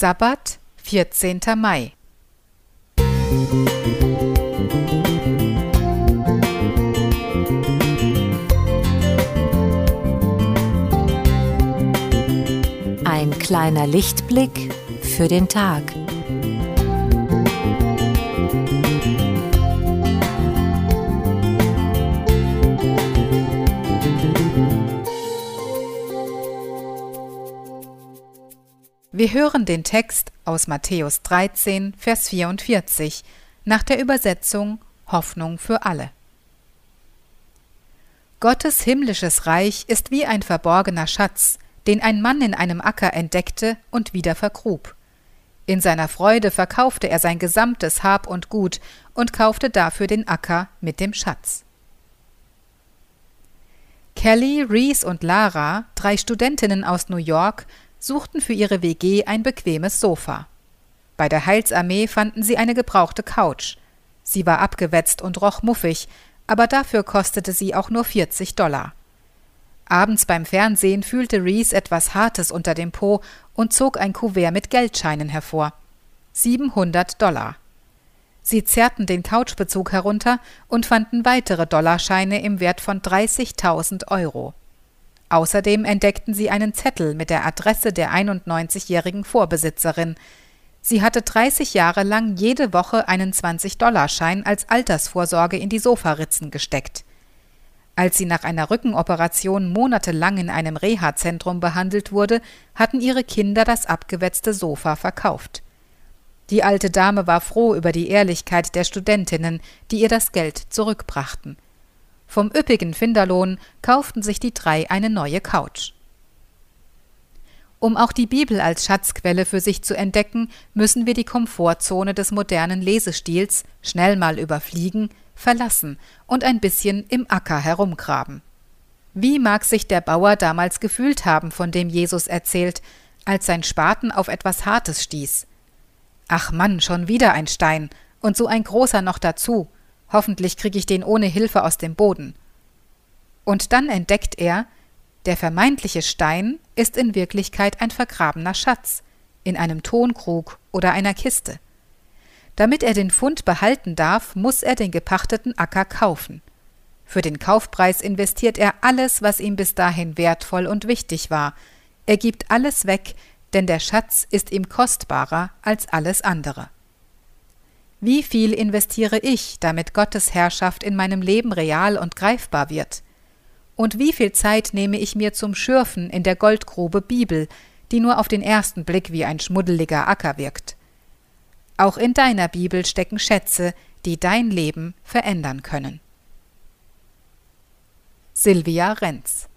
Sabbat, 14. Mai. Ein kleiner Lichtblick für den Tag. Wir hören den Text aus Matthäus 13, Vers 44 nach der Übersetzung Hoffnung für alle. Gottes himmlisches Reich ist wie ein verborgener Schatz, den ein Mann in einem Acker entdeckte und wieder vergrub. In seiner Freude verkaufte er sein gesamtes Hab und Gut und kaufte dafür den Acker mit dem Schatz. Kelly, Reese und Lara, drei Studentinnen aus New York, suchten für ihre WG ein bequemes Sofa. Bei der Heilsarmee fanden sie eine gebrauchte Couch. Sie war abgewetzt und roch muffig, aber dafür kostete sie auch nur 40 Dollar. Abends beim Fernsehen fühlte Reese etwas Hartes unter dem Po und zog ein Kuvert mit Geldscheinen hervor. 700 Dollar. Sie zerrten den Couchbezug herunter und fanden weitere Dollarscheine im Wert von 30.000 Euro. Außerdem entdeckten sie einen Zettel mit der Adresse der 91-jährigen Vorbesitzerin. Sie hatte 30 Jahre lang jede Woche einen 20-Dollar-Schein als Altersvorsorge in die Sofaritzen gesteckt. Als sie nach einer Rückenoperation monatelang in einem Reha-Zentrum behandelt wurde, hatten ihre Kinder das abgewetzte Sofa verkauft. Die alte Dame war froh über die Ehrlichkeit der Studentinnen, die ihr das Geld zurückbrachten. Vom üppigen Finderlohn kauften sich die drei eine neue Couch. Um auch die Bibel als Schatzquelle für sich zu entdecken, müssen wir die Komfortzone des modernen Lesestils schnell mal überfliegen, verlassen und ein bisschen im Acker herumgraben. Wie mag sich der Bauer damals gefühlt haben, von dem Jesus erzählt, als sein Spaten auf etwas Hartes stieß? Ach Mann, schon wieder ein Stein und so ein großer noch dazu. Hoffentlich kriege ich den ohne Hilfe aus dem Boden. Und dann entdeckt er, der vermeintliche Stein ist in Wirklichkeit ein vergrabener Schatz, in einem Tonkrug oder einer Kiste. Damit er den Fund behalten darf, muss er den gepachteten Acker kaufen. Für den Kaufpreis investiert er alles, was ihm bis dahin wertvoll und wichtig war. Er gibt alles weg, denn der Schatz ist ihm kostbarer als alles andere. Wie viel investiere ich, damit Gottes Herrschaft in meinem Leben real und greifbar wird? Und wie viel Zeit nehme ich mir zum Schürfen in der Goldgrube Bibel, die nur auf den ersten Blick wie ein schmuddeliger Acker wirkt? Auch in deiner Bibel stecken Schätze, die dein Leben verändern können. Silvia Renz